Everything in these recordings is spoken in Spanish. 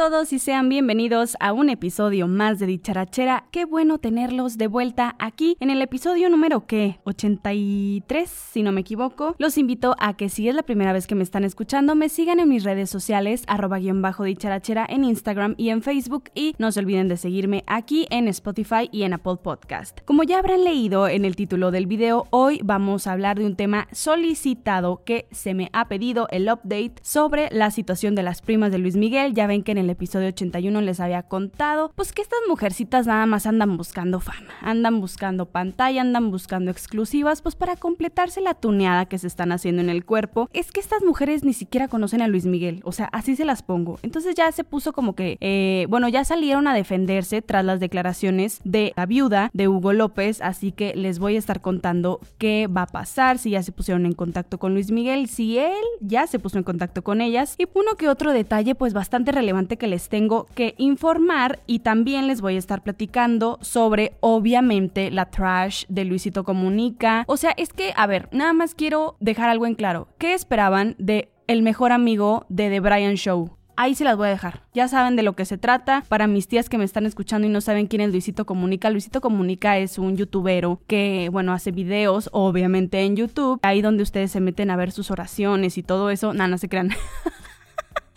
todos y sean bienvenidos a un episodio más de Dicharachera. Qué bueno tenerlos de vuelta aquí en el episodio número ¿qué? 83, si no me equivoco. Los invito a que si es la primera vez que me están escuchando, me sigan en mis redes sociales, arroba guion bajo dicharachera en Instagram y en Facebook y no se olviden de seguirme aquí en Spotify y en Apple Podcast. Como ya habrán leído en el título del video, hoy vamos a hablar de un tema solicitado que se me ha pedido el update sobre la situación de las primas de Luis Miguel. Ya ven que en el episodio 81 les había contado, pues que estas mujercitas nada más andan buscando fama, andan buscando pantalla, andan buscando exclusivas, pues para completarse la tuneada que se están haciendo en el cuerpo. Es que estas mujeres ni siquiera conocen a Luis Miguel, o sea, así se las pongo. Entonces ya se puso como que, eh, bueno, ya salieron a defenderse tras las declaraciones de la viuda de Hugo López, así que les voy a estar contando qué va a pasar, si ya se pusieron en contacto con Luis Miguel, si él ya se puso en contacto con ellas y uno que otro detalle pues bastante relevante que les tengo que informar y también les voy a estar platicando sobre, obviamente, la trash de Luisito Comunica. O sea, es que, a ver, nada más quiero dejar algo en claro. ¿Qué esperaban de el mejor amigo de The Brian Show? ahí se las voy a dejar. Ya saben de lo que se trata. Para mis tías que me están escuchando y no saben quién es Luisito Comunica, Luisito Comunica es un youtubero que, bueno, hace videos, obviamente en YouTube, ahí donde ustedes se meten a ver sus oraciones y todo eso. Nada, no se crean.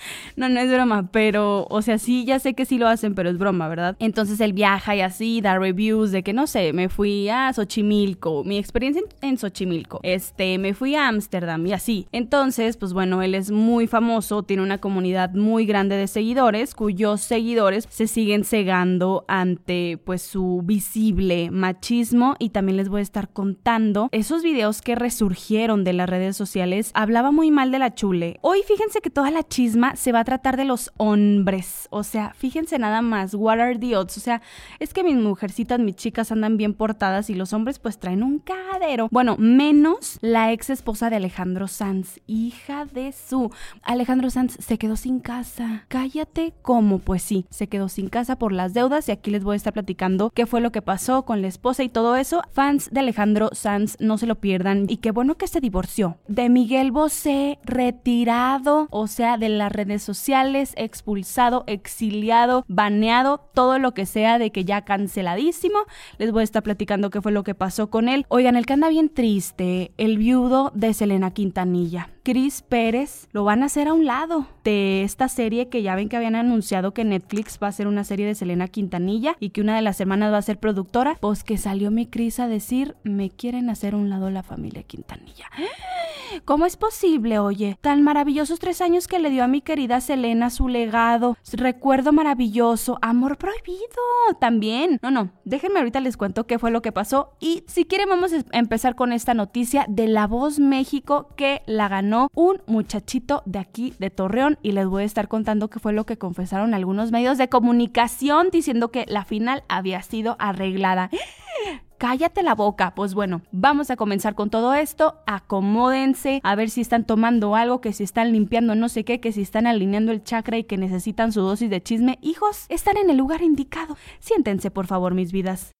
No, no es broma, pero, o sea, sí, ya sé que sí lo hacen, pero es broma, ¿verdad? Entonces él viaja y así, da reviews de que, no sé, me fui a Xochimilco, mi experiencia en, Xochimilco, este, me fui a Ámsterdam y así. Entonces, pues bueno, él es muy famoso, tiene una comunidad muy grande de seguidores, cuyos seguidores se siguen cegando ante, pues, su visible machismo y también les voy a estar contando esos videos que resurgieron de las redes sociales. Hablaba muy mal de la chule. Hoy fíjense que toda la chisma se va a tratar de los hombres. O sea, fíjense nada más, what are the odds? O sea, es que mis mujercitas, mis chicas andan bien portadas y los hombres pues traen un cadero. Bueno, menos la ex esposa de Alejandro Sanz, hija de su. Alejandro Sanz se quedó sin casa. Cállate, ¿cómo? Pues sí, se quedó sin casa por las deudas y aquí les voy a estar platicando qué fue lo que pasó con la esposa y todo eso. Fans de Alejandro Sanz, no se lo pierdan. Y qué bueno que se divorció. De Miguel Bosé, retirado, o sea, de la redes sociales, expulsado, exiliado, baneado, todo lo que sea de que ya canceladísimo. Les voy a estar platicando qué fue lo que pasó con él. Oigan, el que anda bien triste, el viudo de Selena Quintanilla. Chris Pérez lo van a hacer a un lado de esta serie que ya ven que habían anunciado que Netflix va a hacer una serie de Selena Quintanilla y que una de las hermanas va a ser productora. Pues que salió mi Chris a decir, me quieren hacer a un lado la familia Quintanilla. ¿Cómo es posible, oye? Tan maravillosos tres años que le dio a mi querida Selena su legado, recuerdo maravilloso, amor prohibido también. No, no, déjenme ahorita les cuento qué fue lo que pasó y si quieren vamos a empezar con esta noticia de La Voz México que la ganó un muchachito de aquí de Torreón y les voy a estar contando qué fue lo que confesaron algunos medios de comunicación diciendo que la final había sido arreglada. Cállate la boca. Pues bueno, vamos a comenzar con todo esto. Acomódense, a ver si están tomando algo, que si están limpiando no sé qué, que si están alineando el chakra y que necesitan su dosis de chisme. Hijos, están en el lugar indicado. Siéntense, por favor, mis vidas.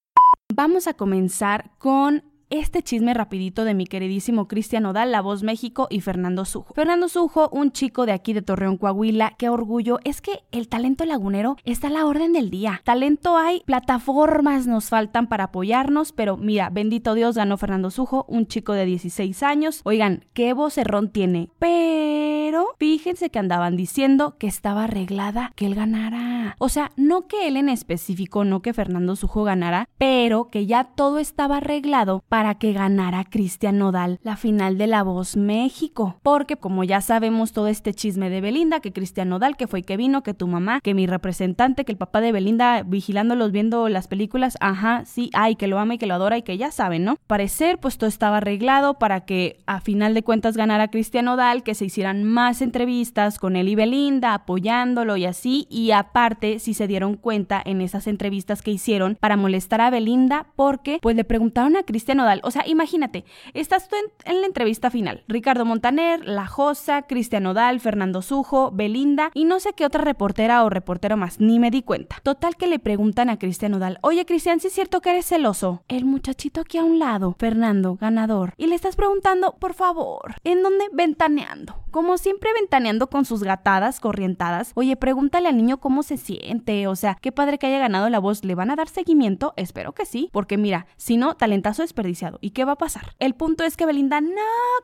Vamos a comenzar con este chisme rapidito de mi queridísimo Cristian Odal, La Voz México y Fernando Sujo. Fernando Sujo, un chico de aquí de Torreón, Coahuila, qué orgullo, es que el talento lagunero está a la orden del día. Talento hay, plataformas nos faltan para apoyarnos, pero mira, bendito Dios, ganó Fernando Sujo, un chico de 16 años. Oigan, qué vocerrón tiene. Pero fíjense que andaban diciendo que estaba arreglada que él ganara. O sea, no que él en específico, no que Fernando Sujo ganara, pero que ya todo estaba arreglado para para que ganara Cristian Nodal la final de La Voz México. Porque como ya sabemos todo este chisme de Belinda, que Cristian Nodal, que fue y que vino, que tu mamá, que mi representante, que el papá de Belinda vigilándolos viendo las películas, ajá, sí, ay, que lo ama y que lo adora y que ya saben, ¿no? Parecer, pues todo estaba arreglado para que a final de cuentas ganara Cristian Nodal, que se hicieran más entrevistas con él y Belinda, apoyándolo y así, y aparte, si se dieron cuenta en esas entrevistas que hicieron para molestar a Belinda, porque pues le preguntaron a Cristian Nodal, o sea, imagínate, estás tú en, la entrevista final. Ricardo Montaner, La Josa, Cristian Odal, Fernando Sujo, Belinda y no sé qué otra reportera o reportero más, ni me di cuenta. Total que le preguntan a Cristian Odal, oye Cristian, ¿sí es cierto que eres celoso? El muchachito aquí a un lado, Fernando, ganador. Y le estás preguntando, por favor, ¿en dónde? Ventaneando como siempre ventaneando con sus gatadas, corrientadas. Oye, pregúntale al niño cómo se siente, o sea, qué padre que haya ganado la voz, ¿le van a dar seguimiento? Espero que sí, porque mira, si no, talentazo desperdiciado. ¿Y qué va a pasar? El punto es que Belinda, no,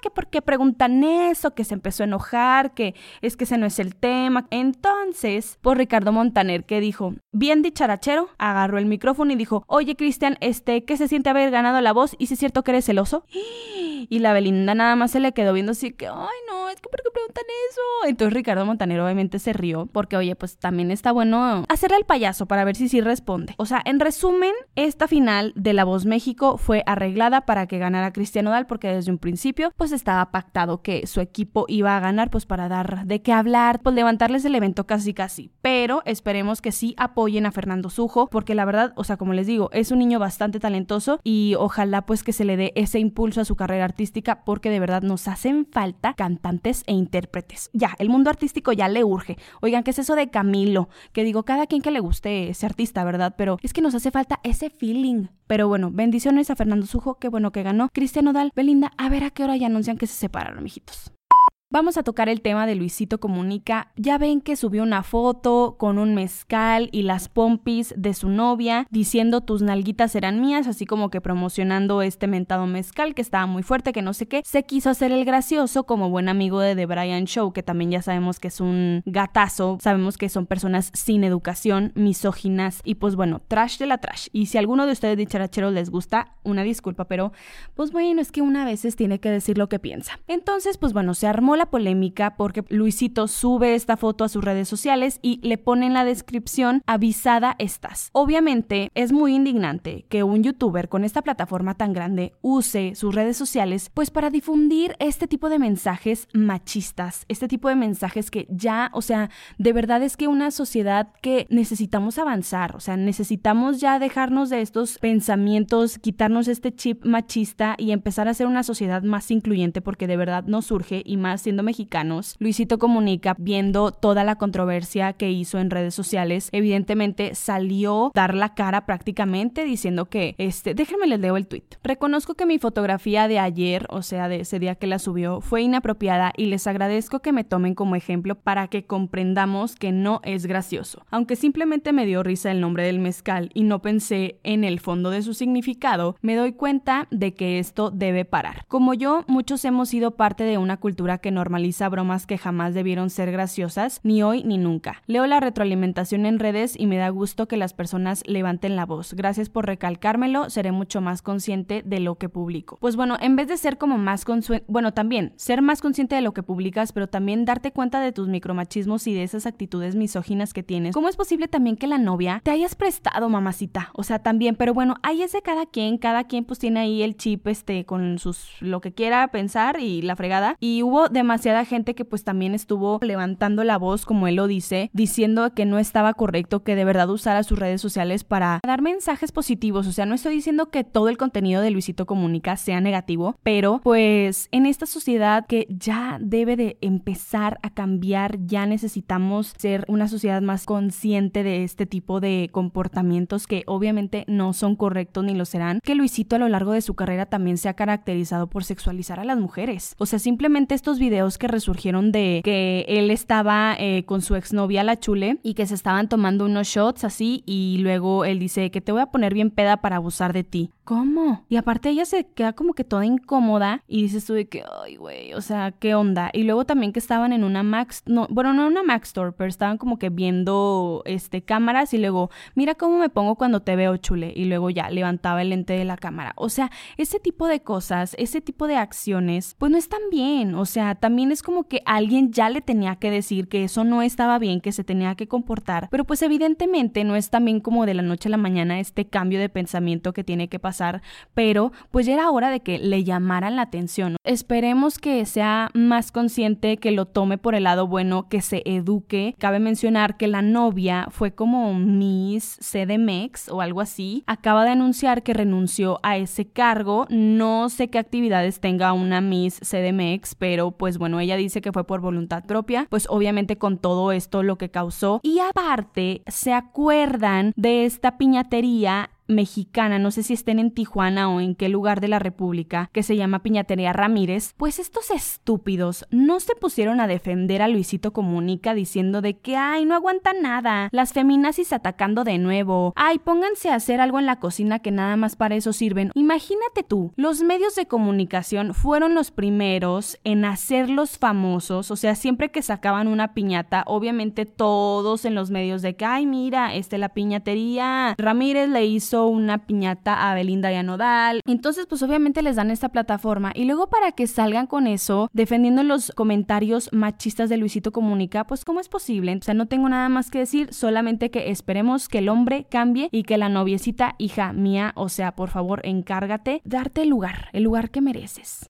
que por qué preguntan eso, que se empezó a enojar, que es que ese no es el tema. Entonces, por Ricardo Montaner, que dijo, bien dicharachero, agarró el micrófono y dijo, oye Cristian, este, ¿qué se siente haber ganado la voz? ¿Y si es cierto que eres celoso? Y la Belinda nada más se le quedó viendo así que, ay no, es que ¿por preguntan eso? Entonces Ricardo Montaner obviamente se rió porque, oye, pues también está bueno hacerle al payaso para ver si sí responde. O sea, en resumen, esta final de La Voz México fue arreglada para que ganara Cristiano Dal porque desde un principio pues estaba pactado que su equipo iba a ganar pues para dar de qué hablar, pues levantarles el evento casi casi. Pero esperemos que sí apoyen a Fernando Sujo porque la verdad, o sea, como les digo, es un niño bastante talentoso y ojalá pues que se le dé ese impulso a su carrera artística porque de verdad nos hacen falta cantantes e intérpretes. Ya, el mundo artístico ya le urge. Oigan, ¿qué es eso de Camilo? Que digo, cada quien que le guste ese artista, ¿verdad? Pero es que nos hace falta ese feeling. Pero bueno, bendiciones a Fernando Sujo, qué bueno que ganó. Cristiano Dal, Belinda, a ver a qué hora ya anuncian que se separaron, mijitos. Vamos a tocar el tema de Luisito Comunica. Ya ven que subió una foto con un mezcal y las pompis de su novia diciendo tus nalguitas eran mías, así como que promocionando este mentado mezcal que estaba muy fuerte, que no sé qué. Se quiso hacer el gracioso como buen amigo de The Brian Show, que también ya sabemos que es un gatazo. Sabemos que son personas sin educación, misóginas y pues bueno, trash de la trash. Y si alguno de ustedes dicharacheros les gusta, una disculpa, pero pues bueno, es que una veces tiene que decir lo que piensa. Entonces, pues bueno, se armó la polémica porque Luisito sube esta foto a sus redes sociales y le pone en la descripción avisada estás. Obviamente es muy indignante que un youtuber con esta plataforma tan grande use sus redes sociales pues para difundir este tipo de mensajes machistas, este tipo de mensajes que ya, o sea, de verdad es que una sociedad que necesitamos avanzar, o sea, necesitamos ya dejarnos de estos pensamientos, quitarnos este chip machista y empezar a ser una sociedad más incluyente porque de verdad nos surge y más mexicanos, Luisito Comunica, viendo toda la controversia que hizo en redes sociales, evidentemente salió dar la cara prácticamente diciendo que, este, déjenme les leo el tweet. Reconozco que mi fotografía de ayer, o sea, de ese día que la subió, fue inapropiada y les agradezco que me tomen como ejemplo para que comprendamos que no es gracioso. Aunque simplemente me dio risa el nombre del mezcal y no pensé en el fondo de su significado, me doy cuenta de que esto debe parar. Como yo, muchos hemos sido parte de una cultura que normaliza bromas que jamás debieron ser graciosas, ni hoy ni nunca. Leo la retroalimentación en redes y me da gusto que las personas levanten la voz. Gracias por recalcármelo, seré mucho más consciente de lo que publico. Pues bueno, en vez de ser como más consciente, bueno, también ser más consciente de lo que publicas, pero también darte cuenta de tus micromachismos y de esas actitudes misóginas que tienes. ¿Cómo es posible también que la novia te hayas prestado, mamacita? O sea, también, pero bueno, ahí es de cada quien, cada quien pues tiene ahí el chip este con sus lo que quiera pensar y la fregada. Y hubo de demasiada gente que pues también estuvo levantando la voz, como él lo dice, diciendo que no estaba correcto que de verdad usara sus redes sociales para dar mensajes positivos. O sea, no estoy diciendo que todo el contenido de Luisito Comunica sea negativo, pero pues en esta sociedad que ya debe de empezar a cambiar, ya necesitamos ser una sociedad más consciente de este tipo de comportamientos que obviamente no son correctos ni lo serán, que Luisito a lo largo de su carrera también se ha caracterizado por sexualizar a las mujeres. O sea, simplemente estos videos que resurgieron de que él estaba eh, con su exnovia la chule y que se estaban tomando unos shots así y luego él dice que te voy a poner bien peda para abusar de ti. ¿Cómo? Y aparte ella se queda como que toda incómoda y dices tú de que, ay, güey, o sea, ¿qué onda? Y luego también que estaban en una Max, no, bueno, no en una Max Store, pero estaban como que viendo este cámaras y luego, mira cómo me pongo cuando te veo chule y luego ya levantaba el lente de la cámara. O sea, ese tipo de cosas, ese tipo de acciones, pues no están bien. O sea, también es como que alguien ya le tenía que decir que eso no estaba bien, que se tenía que comportar, pero pues evidentemente no es también como de la noche a la mañana este cambio de pensamiento que tiene que pasar pero pues ya era hora de que le llamaran la atención. Esperemos que sea más consciente, que lo tome por el lado bueno, que se eduque. Cabe mencionar que la novia fue como Miss CDMX o algo así. Acaba de anunciar que renunció a ese cargo. No sé qué actividades tenga una Miss CDMX, pero pues bueno, ella dice que fue por voluntad propia, pues obviamente con todo esto lo que causó. Y aparte, ¿se acuerdan de esta piñatería mexicana, no sé si estén en Tijuana o en qué lugar de la República, que se llama Piñatería Ramírez, pues estos estúpidos no se pusieron a defender a Luisito Comunica diciendo de que, ay, no aguanta nada, las feminazis atacando de nuevo, ay, pónganse a hacer algo en la cocina que nada más para eso sirven. Imagínate tú, los medios de comunicación fueron los primeros en hacerlos famosos, o sea, siempre que sacaban una piñata, obviamente todos en los medios de que, ay, mira, este la piñatería, Ramírez le hizo una piñata a Belinda y a Nodal. Entonces, pues obviamente les dan esta plataforma y luego para que salgan con eso, defendiendo los comentarios machistas de Luisito Comunica, pues ¿cómo es posible? O sea, no tengo nada más que decir, solamente que esperemos que el hombre cambie y que la noviecita, hija mía, o sea, por favor, encárgate, darte el lugar, el lugar que mereces.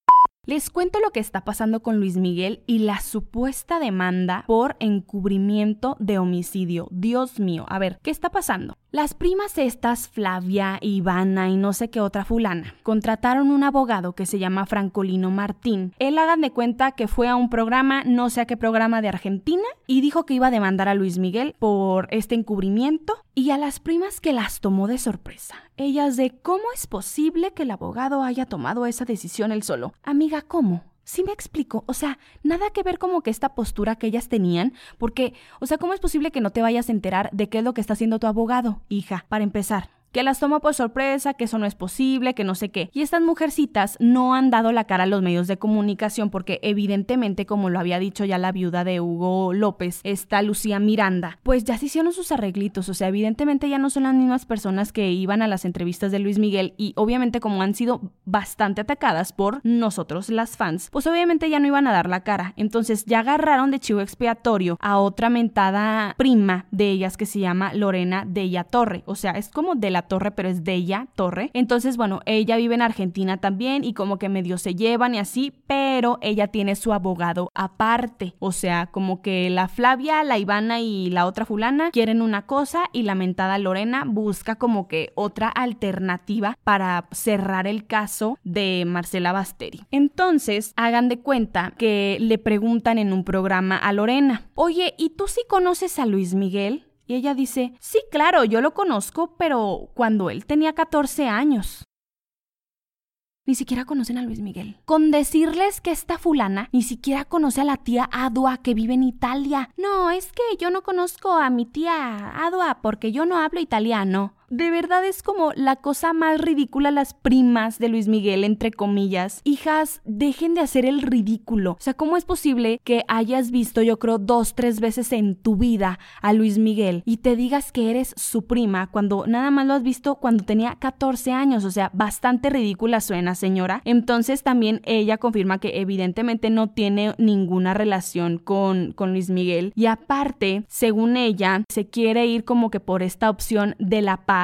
Les cuento lo que está pasando con Luis Miguel y la supuesta demanda por encubrimiento de homicidio. Dios mío, a ver, ¿qué está pasando? Las primas estas, Flavia, Ivana y no sé qué otra fulana, contrataron un abogado que se llama Francolino Martín. Él hagan de cuenta que fue a un programa, no sé a qué programa de Argentina, y dijo que iba a demandar a Luis Miguel por este encubrimiento y a las primas que las tomó de sorpresa. Ellas de cómo es posible que el abogado haya tomado esa decisión él solo. Amiga, ¿cómo? Sí me explico, o sea, nada que ver como que esta postura que ellas tenían, porque, o sea, ¿cómo es posible que no te vayas a enterar de qué es lo que está haciendo tu abogado, hija? Para empezar, que las toma por sorpresa, que eso no es posible, que no sé qué. Y estas mujercitas no han dado la cara a los medios de comunicación porque evidentemente, como lo había dicho ya la viuda de Hugo López, esta Lucía Miranda, pues ya se hicieron sus arreglitos, o sea, evidentemente ya no son las mismas personas que iban a las entrevistas de Luis Miguel y obviamente como han sido bastante atacadas por nosotros las fans, pues obviamente ya no iban a dar la cara. Entonces ya agarraron de chivo expiatorio a otra mentada prima de ellas que se llama Lorena Della Torre, o sea, es como de la Torre, pero es de ella, Torre. Entonces, bueno, ella vive en Argentina también y como que medio se llevan y así, pero ella tiene su abogado aparte. O sea, como que la Flavia, la Ivana y la otra fulana quieren una cosa y la mentada Lorena busca como que otra alternativa para cerrar el caso de Marcela Basteri. Entonces, hagan de cuenta que le preguntan en un programa a Lorena, oye, ¿y tú sí conoces a Luis Miguel? Y ella dice, sí, claro, yo lo conozco, pero cuando él tenía 14 años. Ni siquiera conocen a Luis Miguel. Con decirles que esta fulana ni siquiera conoce a la tía Adua que vive en Italia. No, es que yo no conozco a mi tía Adua porque yo no hablo italiano. De verdad es como la cosa más ridícula las primas de Luis Miguel, entre comillas. Hijas, dejen de hacer el ridículo. O sea, ¿cómo es posible que hayas visto, yo creo, dos, tres veces en tu vida a Luis Miguel y te digas que eres su prima cuando nada más lo has visto cuando tenía 14 años? O sea, bastante ridícula suena, señora. Entonces también ella confirma que evidentemente no tiene ninguna relación con, con Luis Miguel. Y aparte, según ella, se quiere ir como que por esta opción de la paz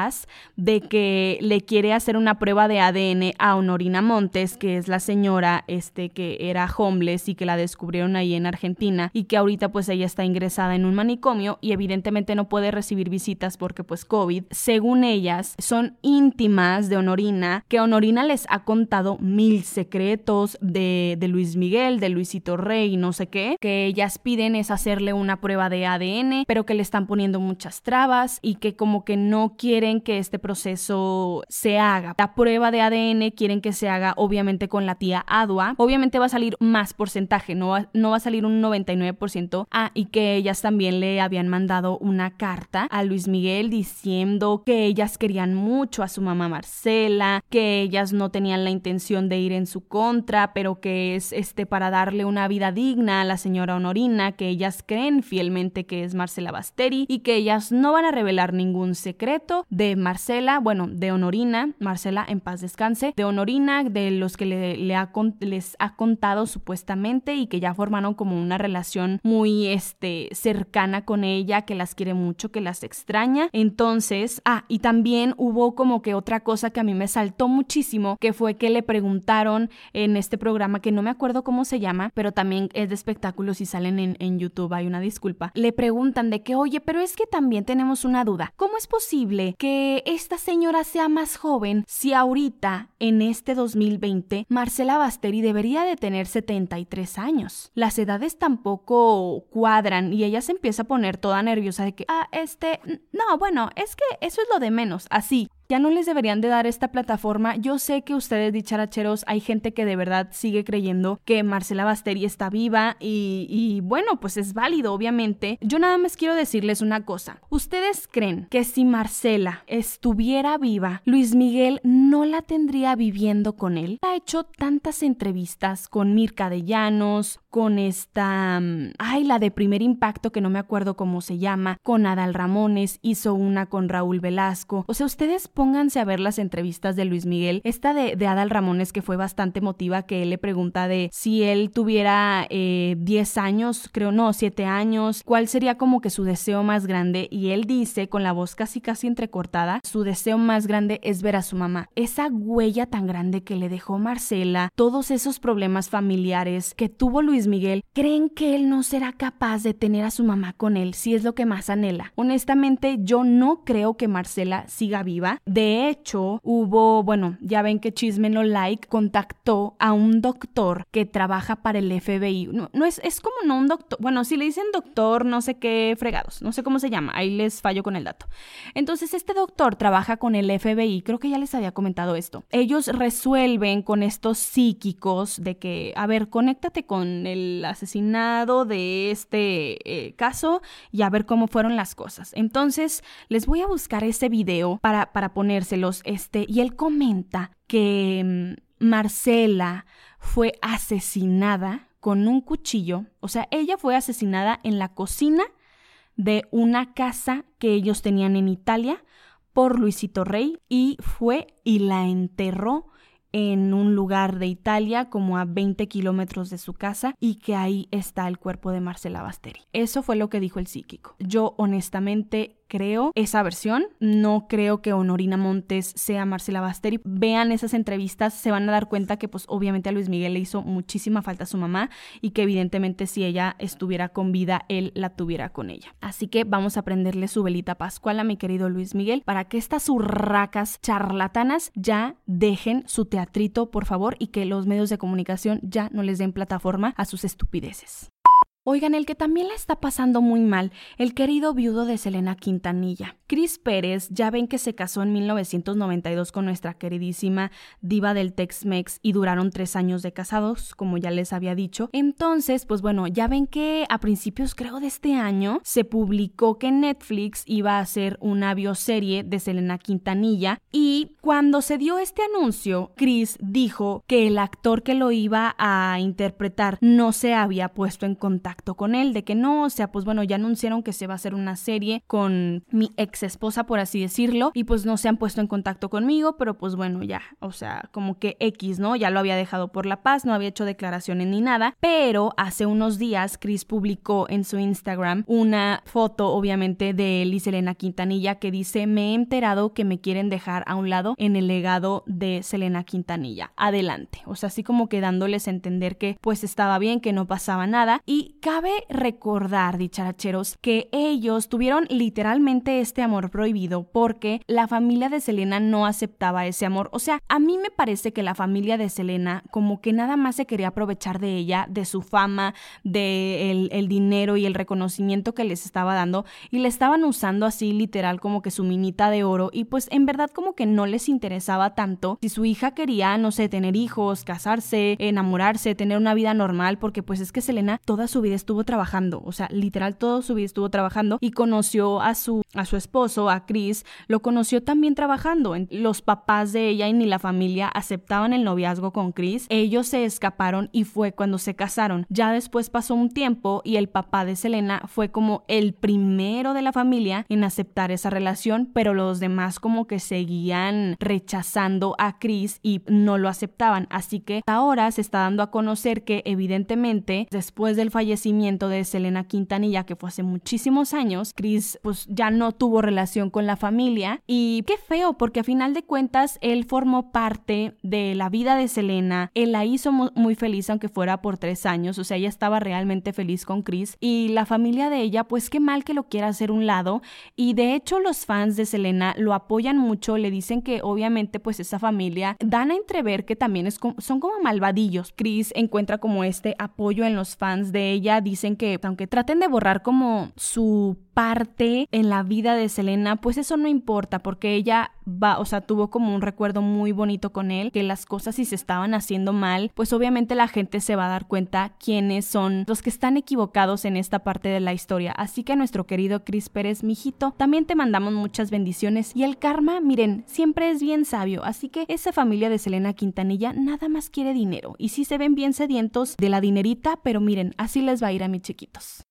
de que le quiere hacer una prueba de ADN a Honorina Montes, que es la señora este que era homeless y que la descubrieron ahí en Argentina y que ahorita pues ella está ingresada en un manicomio y evidentemente no puede recibir visitas porque pues COVID. Según ellas, son íntimas de Honorina, que Honorina les ha contado mil secretos de, de Luis Miguel, de Luisito Rey, no sé qué, que ellas piden es hacerle una prueba de ADN, pero que le están poniendo muchas trabas y que como que no quiere que este proceso se haga. La prueba de ADN quieren que se haga obviamente con la tía Adua. Obviamente va a salir más porcentaje, no va, no va a salir un 99%. Ah, y que ellas también le habían mandado una carta a Luis Miguel diciendo que ellas querían mucho a su mamá Marcela, que ellas no tenían la intención de ir en su contra, pero que es este para darle una vida digna a la señora Honorina, que ellas creen fielmente que es Marcela Basteri y que ellas no van a revelar ningún secreto de Marcela, bueno, de Honorina, Marcela en paz descanse, de Honorina, de los que le, ha, les ha contado supuestamente y que ya formaron como una relación muy este, cercana con ella, que las quiere mucho, que las extraña. Entonces, ah, y también hubo como que otra cosa que a mí me saltó muchísimo, que fue que le preguntaron en este programa, que no me acuerdo cómo se llama, pero también es de espectáculos y salen en, en YouTube, hay una disculpa, le preguntan de que, oye, pero es que también tenemos una duda, ¿cómo es posible que que esta señora sea más joven si ahorita, en este 2020, Marcela Basteri debería de tener 73 años. Las edades tampoco cuadran y ella se empieza a poner toda nerviosa de que, ah, este, no, bueno, es que eso es lo de menos, así. Ya no les deberían de dar esta plataforma. Yo sé que ustedes, dicharacheros, hay gente que de verdad sigue creyendo que Marcela Basteri está viva y, y bueno, pues es válido, obviamente. Yo nada más quiero decirles una cosa. ¿Ustedes creen que si Marcela estuviera viva, Luis Miguel no la tendría viviendo con él? Ha hecho tantas entrevistas con Mirka de Llanos, con esta, mm, ay, la de primer impacto que no me acuerdo cómo se llama, con Adal Ramones, hizo una con Raúl Velasco. O sea, ustedes pónganse a ver las entrevistas de Luis Miguel. Esta de, Adal Ramones que fue bastante emotiva, que él le pregunta de si él tuviera eh, 10 años, creo no, 7 años, cuál sería como que su deseo más grande. Y él dice, con la voz casi casi entrecortada, su deseo más grande es ver a su mamá. Esa huella tan grande que le dejó Marcela, todos esos problemas familiares que tuvo Luis Miguel, ¿creen que él no será capaz de tener a su mamá con él si es lo que más anhela? Honestamente, yo no creo que Marcela siga viva. De hecho, hubo, bueno, ya ven que Chisme No Like contactó a un doctor que trabaja para el FBI. No, es, es como no un doctor, bueno, si le dicen doctor, no sé qué fregados, no sé cómo se llama, ahí les fallo con el dato. Entonces, este doctor trabaja con el FBI, creo que ya les había comentado esto. Ellos resuelven con estos psíquicos de que, a ver, conéctate con el asesinado de este eh, caso y a ver cómo fueron las cosas. Entonces, les voy a buscar ese video para, para ponérselos. Este, y él comenta que mm, Marcela fue asesinada con un cuchillo. O sea, ella fue asesinada en la cocina de una casa que ellos tenían en Italia por Luisito Rey y fue y la enterró en un lugar de Italia como a 20 kilómetros de su casa y que ahí está el cuerpo de Marcela Basteri. Eso fue lo que dijo el psíquico. Yo honestamente creo esa versión. No creo que Honorina Montes sea Marcela Basteri. Vean esas entrevistas, se van a dar cuenta que pues obviamente a Luis Miguel le hizo muchísima falta a su mamá y que evidentemente si ella estuviera con vida, él la tuviera con ella. Así que vamos a prenderle su velita pascual a mi querido Luis Miguel para que estas urracas charlatanas ya dejen su teatrito, por favor, y que los medios de comunicación ya no les den plataforma a sus estupideces. Oigan, el que también la está pasando muy mal, el querido viudo de Selena Quintanilla. Chris Pérez, ya ven que se casó en 1992 con nuestra queridísima diva del Tex-Mex y duraron tres años de casados, como ya les había dicho. Entonces, pues bueno, ya ven que a principios creo de este año se publicó que Netflix iba a hacer una bioserie de Selena Quintanilla y cuando se dio este anuncio, Chris dijo que el actor que lo iba a interpretar no se había puesto en contacto con él, de que no, o sea, pues bueno, ya anunciaron que se va a hacer una serie con mi ex esposa, por así decirlo, y pues no se han puesto en contacto conmigo, pero pues bueno, ya, o sea, como que X, ¿no? Ya lo había dejado por la paz, no había hecho declaraciones ni nada, pero hace unos días Chris publicó en su Instagram una foto, obviamente, de Liz Selena Quintanilla que dice, me he enterado que me quieren dejar a un lado en el legado de Selena Quintanilla. Adelante. O sea, así como que dándoles a entender que pues estaba bien, que no pasaba nada y Cabe recordar, dicharacheros, que ellos tuvieron literalmente este amor prohibido porque la familia de Selena no aceptaba ese amor. O sea, a mí me parece que la familia de Selena como que nada más se quería aprovechar de ella, de su fama, de dinero y el reconocimiento que les estaba dando y le estaban usando así literal como que su minita de oro y pues en verdad como que no les interesaba tanto si su hija quería, no sé, tener hijos, casarse, enamorarse, tener una vida normal porque pues es que Selena toda su vida estuvo trabajando, o sea, literal todo su vida estuvo trabajando y conoció a su, a su esposo, a Chris, lo conoció también trabajando. Los papás de ella y ni la familia aceptaban el noviazgo con Chris. Ellos se escaparon y fue cuando se casaron. Ya después pasó un tiempo y el papá de Selena fue como el primero de la familia en aceptar esa relación, pero los demás como que seguían rechazando a Chris y no lo aceptaban. Así que ahora se está dando a conocer que evidentemente después del fallecimiento de Selena Quintanilla, que fue hace muchísimos años, Chris pues ya no tuvo relación con la familia. Y qué feo porque a final de cuentas él formó parte de la vida de Selena, él la hizo muy feliz aunque fuera por tres años, o sea, ella estaba realmente feliz con Chris. Y la familia de ella pues qué mal que lo quiera hacer un lado. Y de hecho los fans de Selena lo apoyan mucho, le dicen que obviamente pues esa familia dan a entrever que también son como malvadillos. Chris encuentra como este apoyo en los fans de ella dicen que aunque traten de borrar como su parte en la vida de Selena, pues eso no importa porque ella va, o sea, tuvo como un recuerdo muy bonito con él, que las cosas si se estaban haciendo mal, pues obviamente la gente se va a dar cuenta quiénes son los que están equivocados en esta parte de la historia. Así que a nuestro querido Chris Pérez, mijito, también te mandamos muchas bendiciones y el karma, miren, siempre es bien sabio, así que esa familia de Selena Quintanilla nada más quiere dinero y sí se ven bien sedientos de la dinerita, pero miren, así les va a ir a mis chiquitos.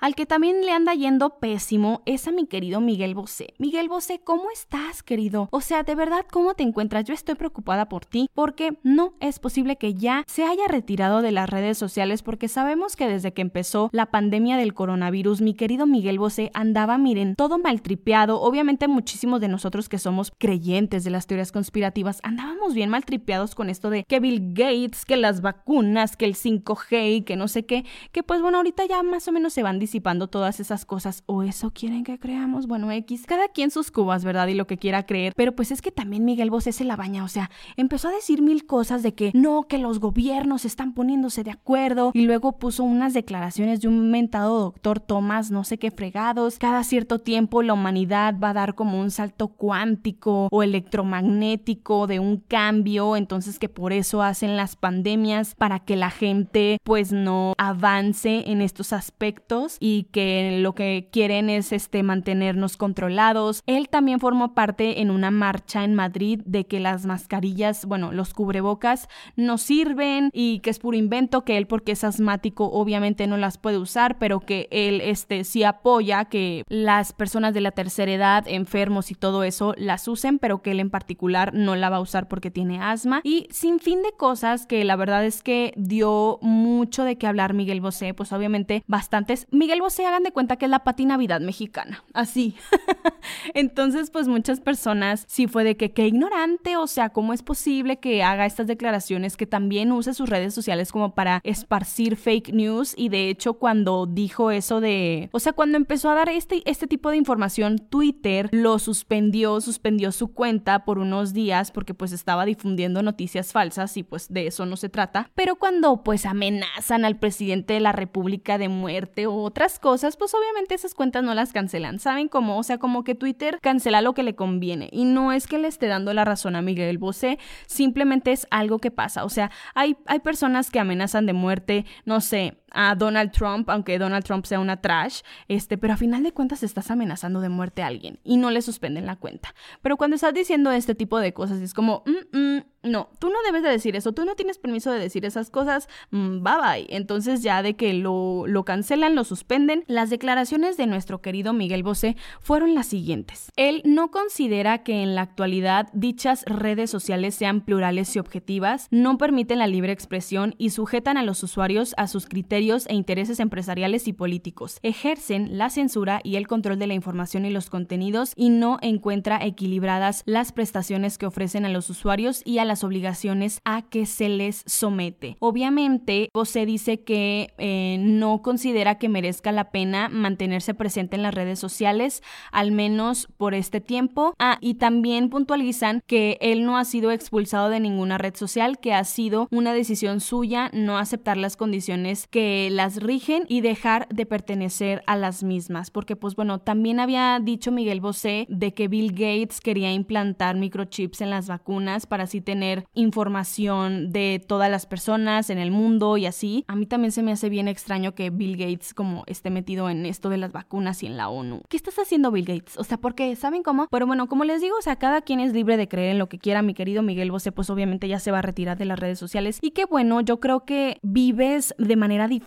Al que también le anda yendo pésimo es a mi querido Miguel Bosé. Miguel Bosé, ¿cómo estás, querido? O sea, de verdad, ¿cómo te encuentras? Yo estoy preocupada por ti porque no es posible que ya se haya retirado de las redes sociales porque sabemos que desde que empezó la pandemia del coronavirus, mi querido Miguel Bosé andaba, miren, todo maltripeado. Obviamente muchísimos de nosotros que somos creyentes de las teorías conspirativas andábamos bien maltripeados con esto de que Bill Gates, que las vacunas, que el 5G, que no sé qué, que pues bueno, ahorita ya más o menos se van disipando todas esas cosas o eso quieren que creamos. Bueno, X, cada quien sus cubas, ¿verdad? Y lo que quiera creer. Pero pues es que también Miguel Bosé se la baña, o sea, empezó a decir mil cosas de que no, que los gobiernos están poniéndose de acuerdo y luego puso unas declaraciones de un mentado doctor Tomás, no sé qué fregados. Cada cierto tiempo la humanidad va a dar como un salto cuántico o electromagnético de un cambio, entonces que por eso hacen las pandemias para que la gente pues no avance en estos aspectos y que lo que quieren es este mantenernos controlados. Él también formó parte en una marcha en Madrid de que las mascarillas, bueno, los cubrebocas no sirven y que es puro invento, que él porque es asmático obviamente no las puede usar, pero que él este sí apoya que las personas de la tercera edad, enfermos y todo eso las usen, pero que él en particular no la va a usar porque tiene asma y sin fin de cosas que la verdad es que dio mucho de qué hablar Miguel Bosé, pues obviamente bastantes Bosé hagan de cuenta que es la pati Navidad mexicana, así. Entonces, pues muchas personas sí fue de que qué ignorante, o sea, ¿cómo es posible que haga estas declaraciones, que también use sus redes sociales como para esparcir fake news? Y de hecho, cuando dijo eso de, o sea, cuando empezó a dar este, este tipo de información, Twitter lo suspendió, suspendió su cuenta por unos días porque pues estaba difundiendo noticias falsas y pues de eso no se trata. Pero cuando pues amenazan al presidente de la República de muerte o otras cosas, pues obviamente esas cuentas no las cancelan. ¿Saben cómo? O sea, como que Twitter cancela lo que le conviene. Y no es que le esté dando la razón a Miguel Bosé, simplemente es algo que pasa. O sea, hay, hay personas que amenazan de muerte, no sé, a Donald Trump, aunque Donald Trump sea una trash, este, pero a final de cuentas estás amenazando de muerte a alguien y no le suspenden la cuenta. Pero cuando estás diciendo este tipo de cosas es como, mm, mm, no, tú no debes de decir eso, tú no tienes permiso de decir esas cosas, mm, bye bye. Entonces ya de que lo, lo cancelan, lo suspenden, las declaraciones de nuestro querido Miguel Bosé fueron las siguientes. Él no considera que en la actualidad dichas redes sociales sean plurales y objetivas, no permiten la libre expresión y sujetan a los usuarios a sus criterios e intereses empresariales y políticos, ejercen la censura y el control de la información y los contenidos y no encuentra equilibradas las prestaciones que ofrecen a los usuarios y a las obligaciones a que se les somete. Obviamente, José dice que eh, no considera que merezca la pena mantenerse presente en las redes sociales, al menos por este tiempo. Ah, y también puntualizan que él no ha sido expulsado de ninguna red social, que ha sido una decisión suya no aceptar las condiciones que las rigen y dejar de pertenecer a las mismas. Porque, pues bueno, también había dicho Miguel Bosé de que Bill Gates quería implantar microchips en las vacunas para así tener información de todas las personas en el mundo y así. A mí también se me hace bien extraño que Bill Gates como esté metido en esto de las vacunas y en la ONU. ¿Qué estás haciendo Bill Gates? O sea, porque ¿saben cómo? Pero bueno, como les digo, o sea, cada quien es libre de creer en lo que quiera. Mi querido Miguel Bosé, pues obviamente ya se va a retirar de las redes sociales. Y qué bueno, yo creo que vives de manera diferente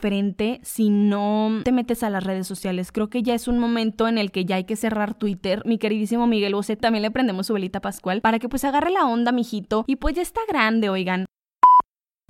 si no te metes a las redes sociales. Creo que ya es un momento en el que ya hay que cerrar Twitter. Mi queridísimo Miguel Bosé, también le prendemos su velita pascual para que pues agarre la onda, mijito, y pues ya está grande, oigan.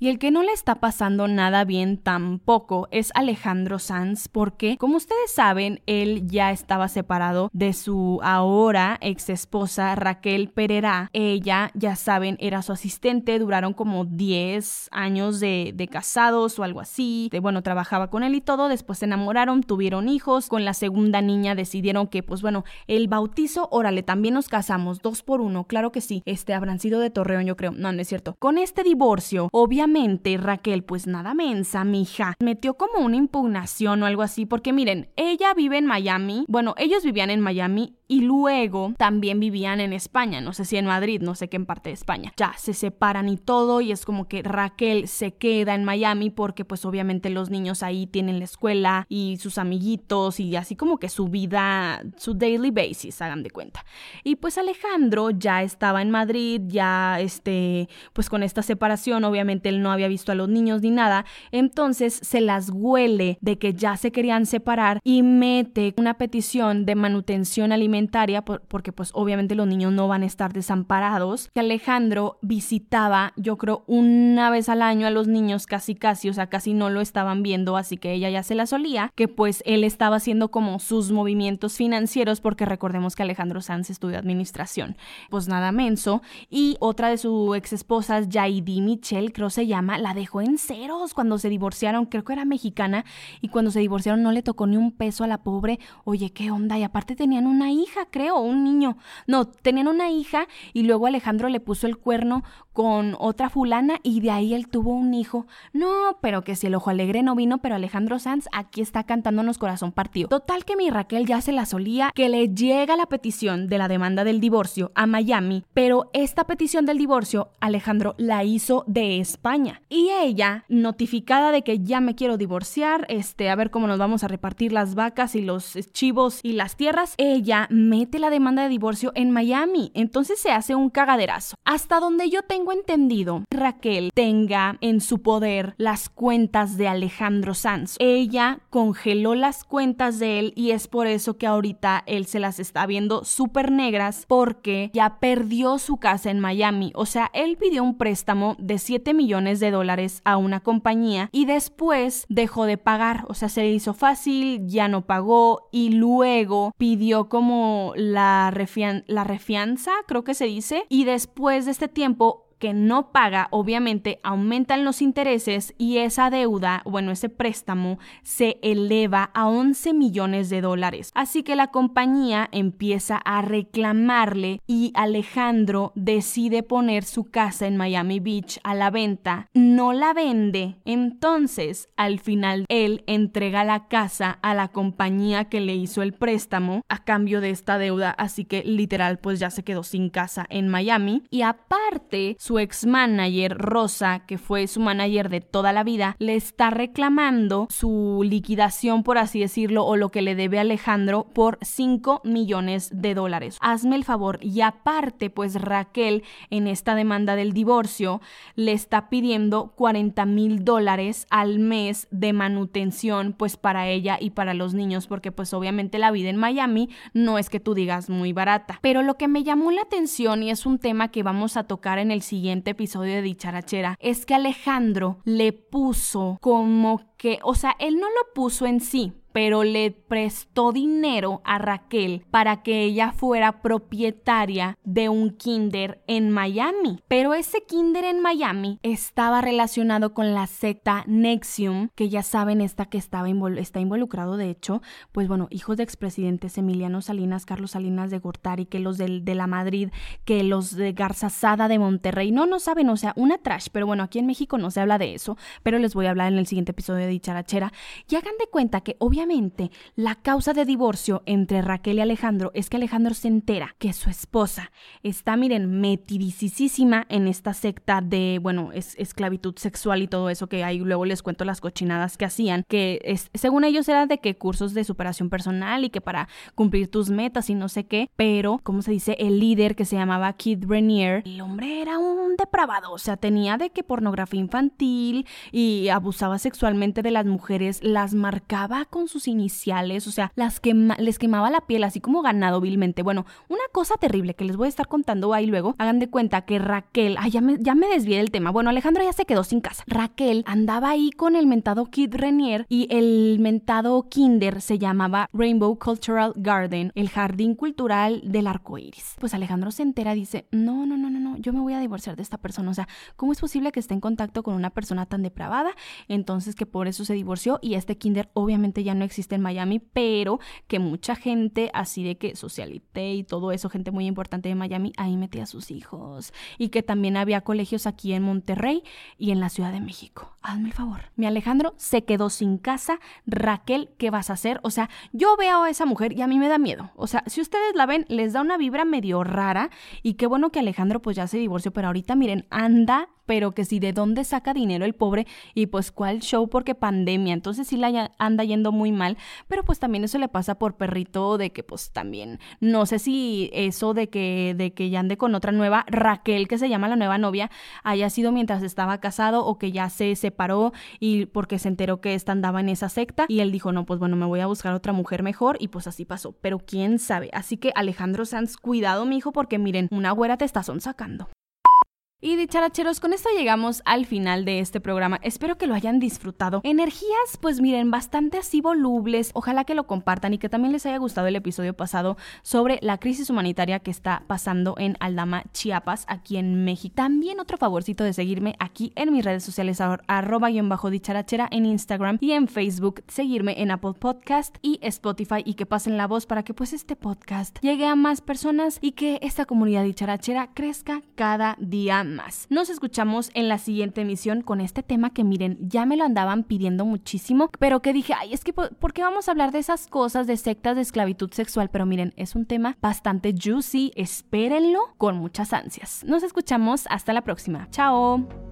Y el que no le está pasando nada bien tampoco es Alejandro Sanz, porque como ustedes saben, él ya estaba separado de su ahora ex esposa Raquel Pereira. Ella, ya saben, era su asistente, duraron como 10 años de, casados o algo así. De, bueno, trabajaba con él y todo, después se enamoraron, tuvieron hijos, con la segunda niña decidieron que, pues bueno, el bautizo, órale, también nos casamos, dos por uno, claro que sí, este habrán sido de Torreón, yo creo, no, no es cierto. Con este divorcio, obviamente, Raquel, pues nada mensa, mija, metió como una impugnación o algo así, porque miren, ella vive en Miami, bueno, ellos vivían en Miami y luego también vivían en España, no sé si en Madrid, no sé qué en parte de España. Ya se separan y todo y es como que Raquel se queda en Miami porque pues obviamente los niños ahí tienen la escuela y sus amiguitos y así como que su vida, su daily basis, hagan de cuenta. Y pues Alejandro ya estaba en Madrid, ya este, pues con esta separación obviamente él no había visto a los niños ni nada, entonces se las huele de que ya se querían separar y mete una petición de manutención alimentaria porque pues obviamente los niños no van a estar desamparados, que Alejandro visitaba, yo creo, una vez al año a los niños casi casi, o sea, casi no lo estaban viendo, así que ella ya se la solía, que pues él estaba haciendo como sus movimientos financieros, porque recordemos que Alejandro Sanz estudió administración, pues nada menso, y otra de sus ex esposas, Jaidi Michelle, creo se llama, la dejó en ceros cuando se divorciaron, creo que era mexicana, y cuando se divorciaron no le tocó ni un peso a la pobre, oye, qué onda, y aparte tenían una hija, creo, un niño. No, tenían una hija y luego Alejandro le puso el cuerno con otra fulana y de ahí él tuvo un hijo. No, pero que si el ojo alegre no vino, pero Alejandro Sanz aquí está cantándonos corazón partido. Total que mi Raquel ya se la solía, que le llega la petición de la demanda del divorcio a Miami, pero esta petición del divorcio Alejandro la hizo de España. Y ella, notificada de que ya me quiero divorciar, este, a ver cómo nos vamos a repartir las vacas y los chivos y las tierras, ella mete la demanda de divorcio en Miami. Entonces se hace un cagaderazo. Hasta donde yo tengo entendido, Raquel tenga en su poder las cuentas de Alejandro Sanz. Ella congeló las cuentas de él y es por eso que ahorita él se las está viendo súper negras porque ya perdió su casa en Miami. O sea, él pidió un préstamo de 7 millones de dólares a una compañía y después dejó de pagar. O sea, se le hizo fácil, ya no pagó y luego pidió como la, la refianza, creo que se dice, y después de este tiempo que no paga, obviamente aumentan los intereses y esa deuda, bueno, ese préstamo se eleva a 11 millones de dólares. Así que la compañía empieza a reclamarle y Alejandro decide poner su casa en Miami Beach a la venta. No la vende. Entonces, al final, él entrega la casa a la compañía que le hizo el préstamo a cambio de esta deuda. Así que literal, pues ya se quedó sin casa en Miami. Y aparte, su ex manager, Rosa, que fue su manager de toda la vida, le está reclamando su liquidación, por así decirlo, o lo que le debe Alejandro por 5 millones de dólares. Hazme el favor. Y aparte, pues Raquel, en esta demanda del divorcio, le está pidiendo 40 mil dólares al mes de manutención, pues para ella y para los niños, porque pues obviamente la vida en Miami no es que tú digas muy barata. Pero lo que me llamó la atención y es un tema que vamos a tocar en el siguiente episodio de Dicharachera es que Alejandro le puso como que, o sea, él no lo puso en sí, pero le prestó dinero a Raquel para que ella fuera propietaria de un kinder en Miami. Pero ese kinder en Miami estaba relacionado con la secta Nexium, que ya saben esta que estaba está involucrado de hecho, pues bueno, hijos de expresidentes Emiliano Salinas, Carlos Salinas de Gortari, que los de, de la Madrid, que los de Garzazada de Monterrey, no, no saben, o sea, una trash, pero bueno, aquí en México no se habla de eso, pero les voy a hablar en el siguiente episodio de Dicharachera, y hagan de cuenta que obviamente la causa de divorcio entre Raquel y Alejandro es que Alejandro se entera que su esposa está, miren, metidicísima en esta secta de, bueno, es esclavitud sexual y todo eso que ahí luego les cuento las cochinadas que hacían, que es, según ellos era de que cursos de superación personal y que para cumplir tus metas y no sé qué, pero, como se dice, el líder que se llamaba Kid Renier, el hombre era un depravado, o sea, tenía de que pornografía infantil y abusaba sexualmente de las mujeres, las marcaba con sus iniciales, o sea, las les quemaba la piel así como ganado vilmente. Bueno, una cosa terrible que les voy a estar contando ahí luego. Hagan de cuenta que Raquel, ay, ya me, ya me desvié del tema. Bueno, Alejandro ya se quedó sin casa. Raquel andaba ahí con el mentado Kid Renier y el mentado Kinder se llamaba Rainbow Cultural Garden, el jardín cultural del arco iris. Pues Alejandro se entera, dice: No, no, no, no, no, yo me voy a divorciar de esta persona. O sea, ¿cómo es posible que esté en contacto con una persona tan depravada? Entonces, que por eso se divorció y este kinder obviamente ya no existe en Miami, pero que mucha gente así de que socialité y todo eso, gente muy importante de Miami, ahí metía a sus hijos y que también había colegios aquí en Monterrey y en la Ciudad de México. Hazme el favor. Mi Alejandro se quedó sin casa. Raquel, ¿qué vas a hacer? O sea, yo veo a esa mujer y a mí me da miedo. O sea, si ustedes la ven, les da una vibra medio rara y qué bueno que Alejandro pues ya se divorció, pero ahorita miren, anda pero que si de dónde saca dinero el pobre y pues cuál show porque pandemia, entonces sí la anda yendo muy mal, pero pues también eso le pasa por perrito de que pues también no sé si eso de que de que ya ande con otra nueva Raquel que se llama la nueva novia haya sido mientras estaba casado o que ya se separó y porque se enteró que esta andaba en esa secta y él dijo, "No, pues bueno, me voy a buscar otra mujer mejor" y pues así pasó, pero quién sabe. Así que Alejandro Sanz, cuidado, mi hijo, porque miren, una güera te está sacando. Y dicharacheros, con esto llegamos al final de este programa. Espero que lo hayan disfrutado. Energías, pues miren, bastante así volubles. Ojalá que lo compartan y que también les haya gustado el episodio pasado sobre la crisis humanitaria que está pasando en Aldama, Chiapas, aquí en México. También otro favorcito de seguirme aquí en mis redes sociales, arroba y en bajo dicharachera en Instagram y en Facebook. Seguirme en Apple Podcast y Spotify y que pasen la voz para que pues este podcast llegue a más personas y que esta comunidad dicharachera crezca cada día más. Nos escuchamos en la siguiente emisión con este tema que miren, ya me lo andaban pidiendo muchísimo, pero que dije, ay, es que ¿por qué vamos a hablar de esas cosas de sectas de esclavitud sexual? Pero miren, es un tema bastante juicy, espérenlo con muchas ansias. Nos escuchamos hasta la próxima. Chao.